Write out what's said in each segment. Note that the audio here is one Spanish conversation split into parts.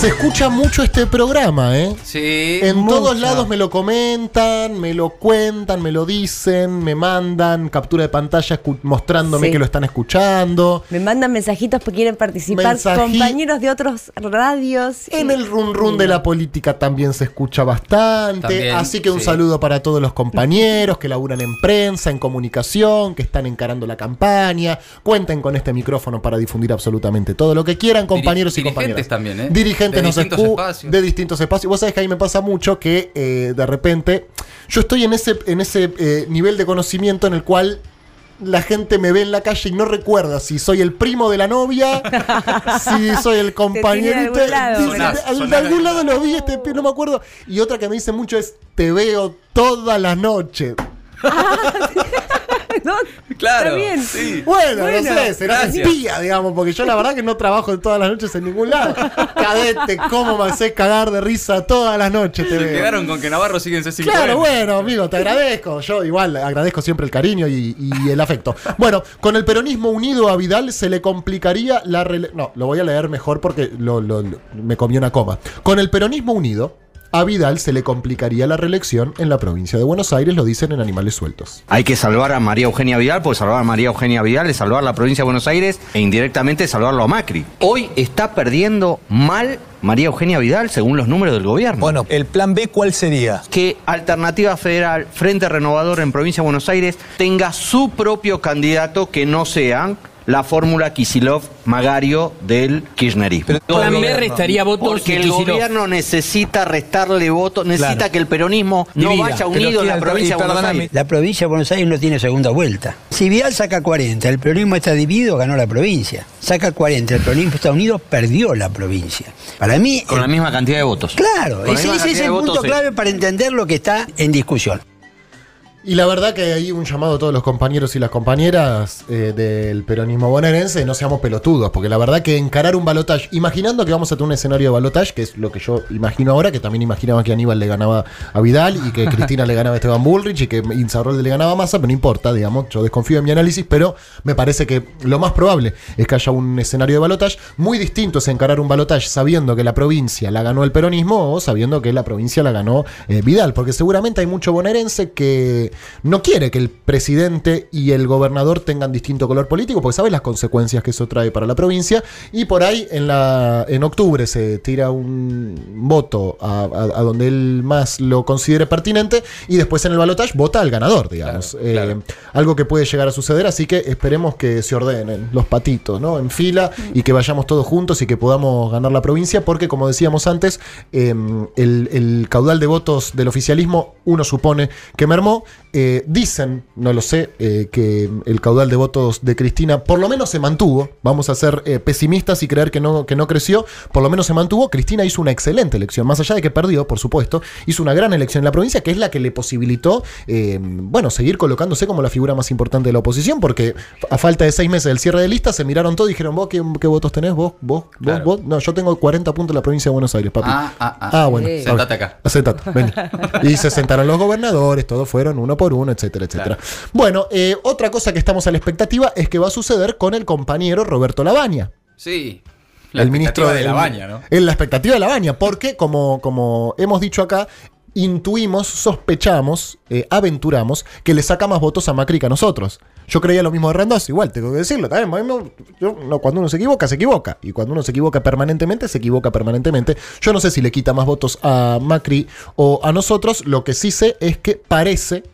Se escucha mucho este programa, ¿eh? Sí. En todos lados me lo comentan, me lo cuentan, me lo dicen, me mandan captura de pantalla mostrándome Sí. que lo están escuchando. Me mandan mensajitos porque quieren participar Mensaji- compañeros de otros radios. En el run run de la política también se escucha bastante. También, así que un sí. saludo para todos los compañeros que laburan en prensa, en comunicación, que están encarando la campaña. Cuenten con este micrófono para difundir absolutamente todo lo que quieran, compañeros y dirigentes compañeras. también, ¿eh? Dirigentes De nos distintos escu- espacios. de distintos espacios. Vos sabés que ahí me pasa mucho que eh, de repente yo estoy en ese, en ese eh, nivel de conocimiento en el cual la gente me ve en la calle y no recuerda si soy el primo de la novia, si soy el compañerito. algún lado. Dice, Sonás, de- algún lado lo vi, este no me acuerdo. Y otra que me dice mucho es, te veo toda la noche. No, Claro. Está bien. Sí. Bueno, Bueno, no sé, será espía, digamos, porque yo la verdad que no trabajo todas las noches en ningún lado. Cadete, cómo me hace cagar de risa todas las noches, te Se veo. quedaron con que Navarro sigue en C5. Claro, bueno, amigo, te agradezco. Yo igual agradezco siempre el cariño y, y el afecto. Bueno, con el peronismo unido a Vidal se le complicaría la No, lo voy a leer mejor porque lo- lo- lo- me comí una coma. Con el peronismo unido a Vidal se le complicaría la reelección en la provincia de Buenos Aires, lo dicen en Animales Sueltos. Hay que salvar a María Eugenia Vidal, porque salvar a María Eugenia Vidal es salvar la provincia de Buenos Aires e indirectamente salvarlo a Macri. Hoy está perdiendo mal María Eugenia Vidal según los números del gobierno. Bueno, el plan B, ¿cuál sería? que Alternativa Federal, Frente Renovador en Provincia de Buenos Aires, tenga su propio candidato que no sean la fórmula Kisilov-Magario del kirchnerismo. Pero- Plan B Gobierno. restaría votos Porque el Kicillof. gobierno necesita restarle votos, necesita Claro. que el peronismo no Divida. vaya unido en la provincia de Buenos Aires. La provincia de Buenos Aires no tiene segunda vuelta. Si Vidal saca 40, el peronismo está dividido, ganó la provincia. Saca 40, el peronismo está unido, perdió la provincia. Para mí, Con el- la misma cantidad de votos. claro, ese, es el punto votos, sí. clave para entender lo que está en discusión. Y la verdad que hay un llamado a todos los compañeros y las compañeras eh, del peronismo bonaerense, no seamos pelotudos, porque la verdad que encarar un balotaje, imaginando que vamos a tener un escenario de balotaje, que es lo que yo imagino ahora, que también imaginaba que Aníbal le ganaba a Vidal y que Cristina le ganaba a Esteban Bullrich y que Insaurralde le ganaba a Massa, pero no importa, digamos, yo desconfío en mi análisis, pero me parece que lo más probable es que haya un escenario de balotaje. Muy distinto es encarar un balotaje sabiendo que la provincia la ganó el peronismo o sabiendo que la provincia la ganó eh, Vidal, porque seguramente hay mucho bonaerense que no quiere que el presidente y el gobernador tengan distinto color político, porque sabe las consecuencias que eso trae para la provincia, y por ahí en, la, en octubre se tira un voto a, a- a donde él más lo considere pertinente, y después en el balotaje vota al ganador, digamos. Claro, Eh, claro. algo que puede llegar a suceder, así que esperemos que se ordenen los patitos, ¿no? En fila y que vayamos todos juntos y que podamos ganar la provincia, porque como decíamos antes, eh, el, el caudal de votos del oficialismo, uno supone que mermó. Eh, dicen, no lo sé, eh, que el caudal de votos de Cristina por lo menos se mantuvo. Vamos a ser eh, pesimistas y creer que no, que no creció, por lo menos se mantuvo. Cristina hizo una excelente elección, más allá de que perdió, por supuesto, hizo una gran elección en la provincia, que es la que le posibilitó, eh, bueno, seguir colocándose como la figura más importante de la oposición, porque a falta de seis meses del cierre de lista, se miraron todos y dijeron, vos, ¿qué, qué votos tenés? ¿Vos? ¿Vos? ¿Vos? Claro. ¿Vos? No, yo tengo 40 puntos en la provincia de Buenos Aires, papi. Ah, ah, ah. bueno. Sí. está bien. Sentate acá. Sentate, vení. Y se sentaron los gobernadores, todos fueron uno por uno, etcétera, etcétera. Bueno, eh, otra cosa que estamos a la expectativa es que va a suceder con el compañero Roberto Labaña. Sí. La el ministro de la el- baña, ¿no? En la expectativa de la baña, porque como, como hemos dicho acá, intuimos, sospechamos, eh, aventuramos que le saca más votos a Macri que a nosotros. Yo creía lo mismo de Randazzo, igual tengo que decirlo. También, yo- no, cuando uno se equivoca, se equivoca. Y cuando uno se equivoca permanentemente, se equivoca permanentemente. Yo no sé si le quita más votos a Macri o a nosotros. Lo que sí sé es que parece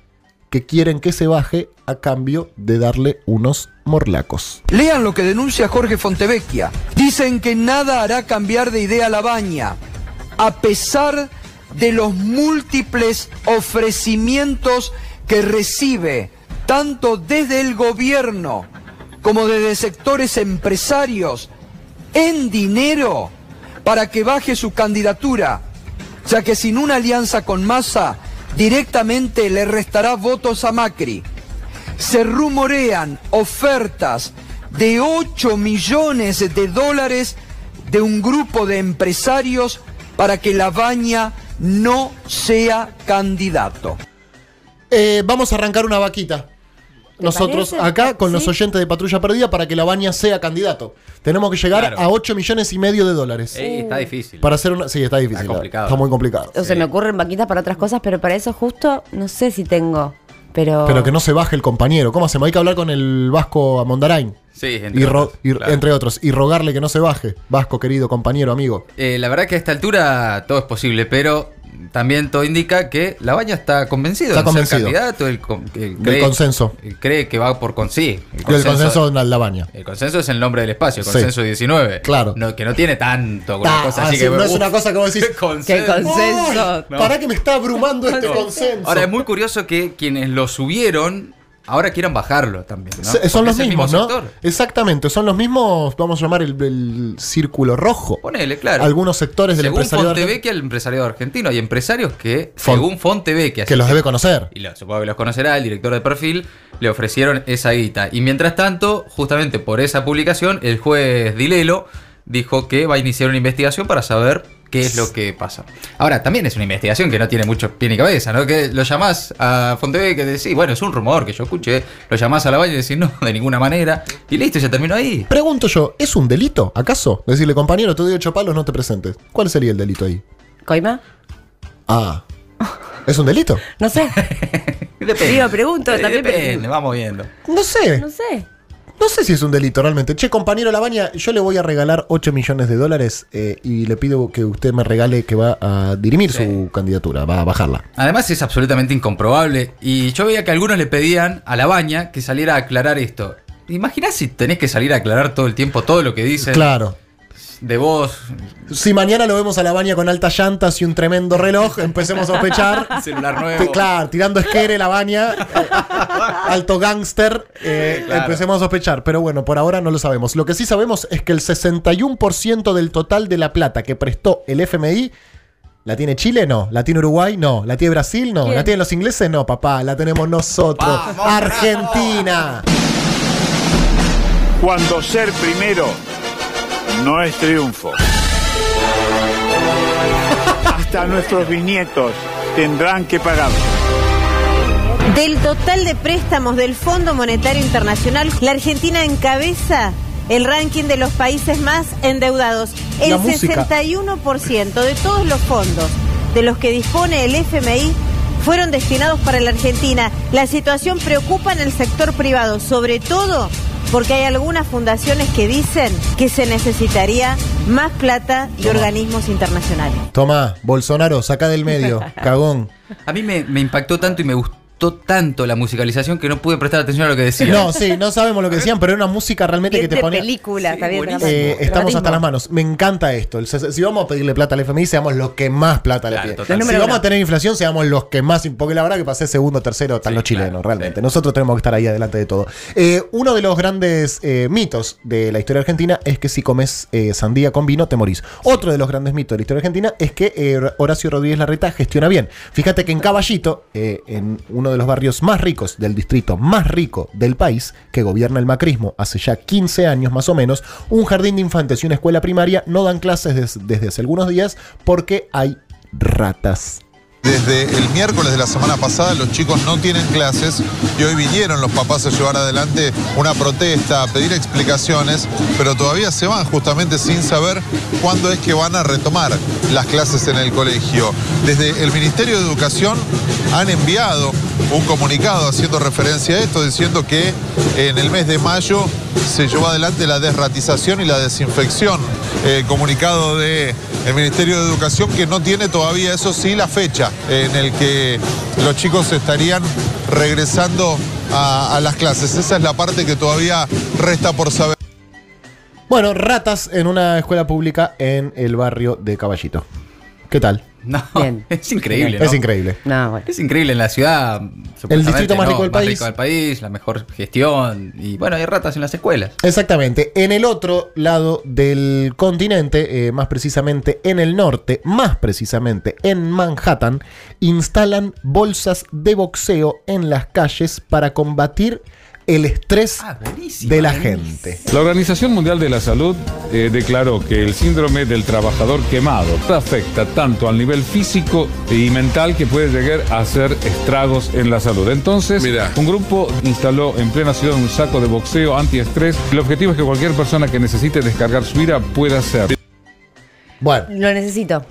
que quieren que se baje a cambio de darle unos morlacos. Lean lo que denuncia Jorge Fontevecchia. Dicen que nada hará cambiar de idea la baña, a pesar de los múltiples ofrecimientos que recibe tanto desde el gobierno como desde sectores empresarios en dinero para que baje su candidatura, ya que sin una alianza con Massa directamente le restará votos a Macri se rumorean ofertas de 8 millones de dólares de un grupo de empresarios para que la baña no sea candidato. Eh, vamos a arrancar una vaquita. Nosotros parece? acá con los Sí. oyentes de Patrulla Perdida para que la baña sea candidato. Tenemos que llegar Claro. a 8 millones y medio de dólares. Ey, está difícil. Para hacer una. Sí, está difícil. Está complicado. Está muy complicado. O se me ocurren vaquitas para otras cosas, pero para eso justo no sé si tengo. Pero. Pero que no se baje el compañero. ¿Cómo hacemos? Hay que hablar con el Vasco Amondarain. Sí, entre Y otros, y- claro. Entre otros. Y rogarle que no se baje. Vasco, querido compañero, amigo. Eh, la verdad que a esta altura todo es posible, pero también todo indica que la baña está convencido Está de convencido. ser candidato. él Del consenso. cree que va por con sí. El consenso en la baña. El consenso es el nombre del espacio, el Sí. consenso 19. Claro. No, que no tiene tanto una Ah, cosa ah, así sí, que. no es uf, una cosa decís, Que consenso. consenso. No. ¿Para que me está abrumando este consenso? Ahora es muy curioso que quienes lo subieron ahora quieran bajarlo también. ¿no? Se- Porque Son los mismos, mismo ¿no? sector. Exactamente, son los mismos, vamos a llamar el, el círculo rojo. Ponele, claro. Algunos sectores del según empresariado argentino Fontevecchia, el empresariado argentino, hay empresarios que, según Fontevecchia, que los debe conocer. y lo- supongo que los conocerá, el director de perfil, le ofrecieron esa guita. Y mientras tanto, justamente por esa publicación, el juez Dilelo dijo que va a iniciar una investigación para saber qué es lo que pasa. Ahora, también es una investigación que no tiene mucho pie ni cabeza, ¿no? Que lo llamás a Fontevecchia y decís, bueno, es un rumor que yo escuché, lo llamás a la baña y decís, no, de ninguna manera, y listo, ya terminó ahí. Pregunto yo, ¿es un delito, acaso? Decirle, compañero, te doy ocho palos, no te presentes. ¿Cuál sería el delito ahí? ¿Coima? Ah, ¿es un delito? No sé. Depende. Digo, pregunto, también Depende, pregunto. vamos viendo. No sé. No sé. No sé si es un delito realmente. Che, compañero Labaña, yo le voy a regalar 8 millones de dólares eh, y le pido que usted me regale que va a dirimir su candidatura, va a bajarla. Además es absolutamente incomprobable. Y yo veía que algunos le pedían a la baña que saliera a aclarar esto. Imaginás si tenés que salir a aclarar todo el tiempo todo lo que dicen Claro. De vos, Si mañana lo vemos a Labaña con altas llantas y un tremendo reloj, empecemos a sospechar. celular nuevo. Claro, tirando esquere la baña, eh, alto gángster, eh, Claro. empecemos a sospechar. Pero bueno, por ahora no lo sabemos. Lo que sí sabemos es que el 61% del total de la plata que prestó el FMI, ¿la tiene Chile? No. ¿La tiene Uruguay? No. ¿La tiene Brasil? No. ¿Quién? ¿La tienen los ingleses? No, papá. La tenemos nosotros. Argentina. Cuando ser primero no es triunfo. Hasta nuestros bisnietos tendrán que pagar. Del total de préstamos del Fondo Monetario Internacional, la Argentina encabeza el ranking de los países más endeudados. El La música. 61% de todos los fondos de los que dispone el FMI fueron destinados para la Argentina. La situación preocupa en el sector privado, sobre todo porque hay algunas fundaciones que dicen que se necesitaría más plata de organismos internacionales. Toma, Bolsonaro, saca del medio. Cagón. A mí me, me impactó tanto y me gustó tanto la musicalización que no pude prestar atención a lo que decía. No, sí, no sabemos lo que decían, pero era una música realmente Bien que te ponía. película, Sí, está bien. buenísimo. Eh, estamos hasta las manos. Me encanta esto. Si vamos a pedirle plata al FMI, seamos los que más plata Claro, le piden. Si vamos uno. a tener inflación, seamos los que más. Porque la verdad que pasé segundo, tercero, están Sí, los chilenos, claro, realmente. sí. Nosotros tenemos que estar ahí adelante de todo. Eh, uno de los grandes eh, mitos de la historia argentina es que si comes eh, sandía con vino, te morís. Otro de los grandes mitos de la historia argentina es que eh, Horacio Rodríguez Larreta gestiona bien. Fíjate que en Caballito, eh, en uno de los barrios más ricos del distrito más rico del país, que gobierna el macrismo hace ya 15 años más o menos, un jardín de infantes y una escuela primaria no dan clases des- desde hace algunos días porque hay ratas. Desde el miércoles de la semana pasada los chicos no tienen clases y hoy vinieron los papás a llevar adelante una protesta, a pedir explicaciones, pero todavía se van justamente sin saber cuándo es que van a retomar las clases en el colegio. Desde el Ministerio de Educación han enviado un comunicado haciendo referencia a esto, diciendo que en el mes de mayo se llevó adelante la desratización y la desinfección. Eh, comunicado del Ministerio de Educación que no tiene todavía, eso sí, la fecha en el que los chicos estarían regresando a, a las clases. Esa es la parte que todavía resta por saber. Bueno, ratas en una escuela pública en el barrio de Caballito. ¿Qué tal? No, Bien. es increíble. ¿no? Es increíble. No, bueno. Es increíble en la ciudad. supuestamente, distrito más ¿no? rico del país. del país, la mejor gestión. Y bueno, hay ratas en las escuelas. Exactamente. En el otro lado del continente, eh, más precisamente en el norte, más precisamente en Manhattan, instalan bolsas de boxeo en las calles para combatir el estrés Ah, de la gente. La Organización Mundial de la Salud eh, declaró que el síndrome del trabajador quemado afecta tanto al nivel físico y mental que puede llegar a hacer estragos en la salud. Entonces, un grupo instaló en plena ciudad un saco de boxeo antiestrés. El objetivo es que cualquier persona que necesite descargar su ira pueda hacerlo. Bueno. Lo necesito.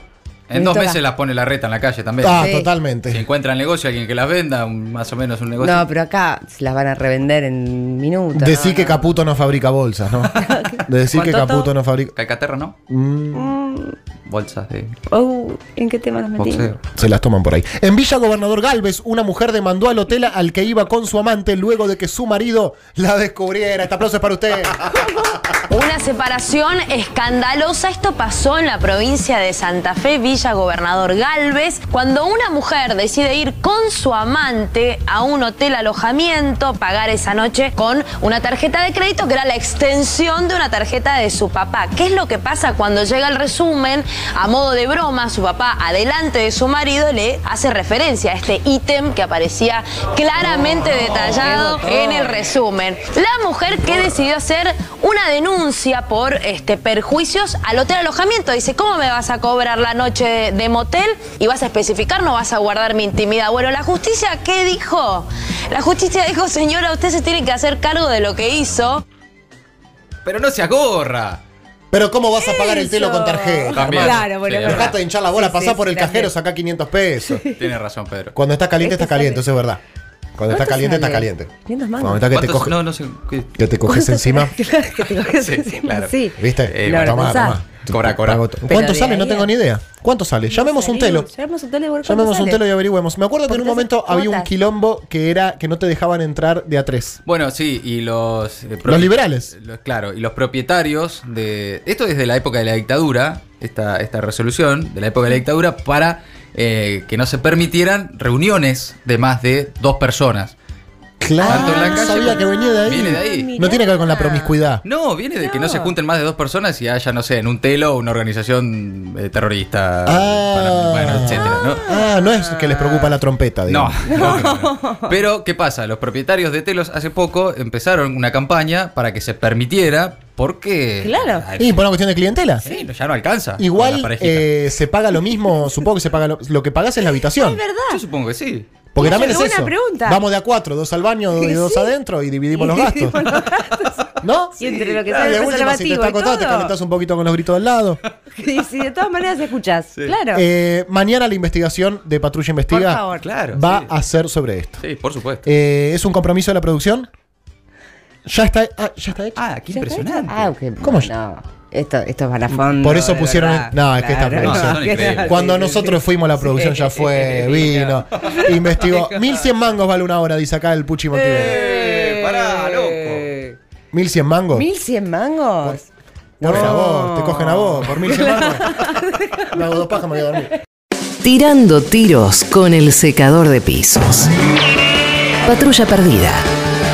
En dos meses la- las pone la reta en la calle también. Ah, Sí. totalmente. Si encuentra el negocio, alguien que las venda, un- más o menos un negocio. No, pero acá se las van a revender en minutos. Decir no, que no. Caputo no fabrica bolsas, ¿no? Decir que. Caputo no fabrica. Calcaterra, ¿no? Mm, Bolsas de Oh, ¿En qué tema nos metimos? boxeo. se las toman por ahí. En Villa Gobernador Galvez, una mujer demandó al hotel al que iba con su amante luego de que su marido la descubriera. Este aplauso es para usted. Separación escandalosa. Esto pasó en la provincia de Santa Fe, Villa Gobernador Galvez, cuando una mujer decide ir con su amante a un hotel alojamiento, pagar esa noche con una tarjeta de crédito que era la extensión de una tarjeta de su papá. ¿Qué es lo que pasa cuando llega el resumen? A modo de broma, su papá, adelante de su marido, le hace referencia a este ítem que aparecía claramente detallado en el resumen. La mujer que decidió hacer una denuncia por este, perjuicios al hotel alojamiento. Dice, ¿cómo me vas a cobrar la noche de, de motel? Y vas a especificar, no vas a guardar mi intimidad. Bueno, la justicia, ¿qué dijo? La justicia dijo, señora, usted se tiene que hacer cargo de lo que hizo. Pero no se agorra. Pero ¿cómo vas a pagar el telo con tarjeta? También. Claro, bueno, es Dejate de hinchar la bola, Sí, pasá sí, por sí, el cajero, sacá 500 pesos. Tienes razón, Pedro. Cuando está caliente, está Este caliente, eso es verdad. Cuando está ¿Cuánto caliente, está caliente. 500 mangos. Cuando está que te ¿Cuántos? coge, No, no sé. que te coges encima. que te coges Sí, encima, claro. Sí. ¿Viste? Eh. Cobra, cobra. Pago- Pero ¿Cuánto sale? No tengo ni idea. ¿Cuánto sale? Llamemos un telo. Llamemos un telo Llamemos un telo y averigüemos. Me acuerdo que en un momento había un quilombo que era que no te dejaban entrar de a tres. Bueno, sí, y los... eh, Los liberales. los- claro, y los propietarios de... Esto desde la época de la dictadura, esta, esta resolución de la época de la dictadura, para eh, que no se permitieran reuniones de más de dos personas. Claro, Tanto en la calle sabía como- que venía de ahí. Viene de ahí. No tiene que ver con la promiscuidad. No, viene de que no se junten más de dos personas y haya, no sé, en un telo una organización eh, terrorista, para- bueno, etcétera, ¿no? Ah, no es que les preocupa la trompeta, No, digamos. no, no, no. Pero, ¿qué pasa? Los propietarios de telos hace poco empezaron una campaña para que se permitiera, porque. Claro. Y por una cuestión de clientela. Sí, ya no alcanza. Igual eh, se paga lo mismo, supongo que se paga lo, lo que pagas es la habitación. Yo supongo que sí. Porque también es buena eso. pregunta. Vamos de a cuatro, dos al baño y dos adentro y dividimos los gastos. ¿No? Y entre lo que Ah, sale última, si te está y acostado, te calentás un poquito con los gritos del lado. Y si de todas maneras escuchás. Claro. Eh, mañana la investigación de Patrulla Investiga Por favor. Claro. va sí. a ser sobre esto. Sí, por supuesto. Eh, ¿Es un compromiso de la producción? Ya está, ah, ya está hecho. Ah, qué ¿Ya impresionante. Ah, ok. ¿Cómo No. Esto, esto es para fondo. Por eso pusieron. verdad. No, es que esta producción. No. Cuando nosotros sí. fuimos, la producción Sí, ya fue, vino, investigó. 1100 mangos vale una hora, dice acá el Puchi Montivero. Eh, pará, loco. 1100 mangos. ¿1100 mangos? Por No. favor, te cogen a vos por 1100 mangos. Me hago dos pajas, me voy a dormir. Tirando tiros con el secador de pisos. Patrulla Perdida.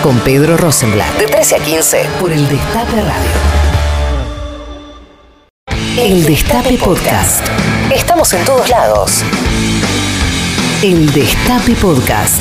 Con Pedro Rosenblatt. De 13 a 15 por el Destape Radio. El Destape Podcast. Estamos en todos lados. El Destape Podcast.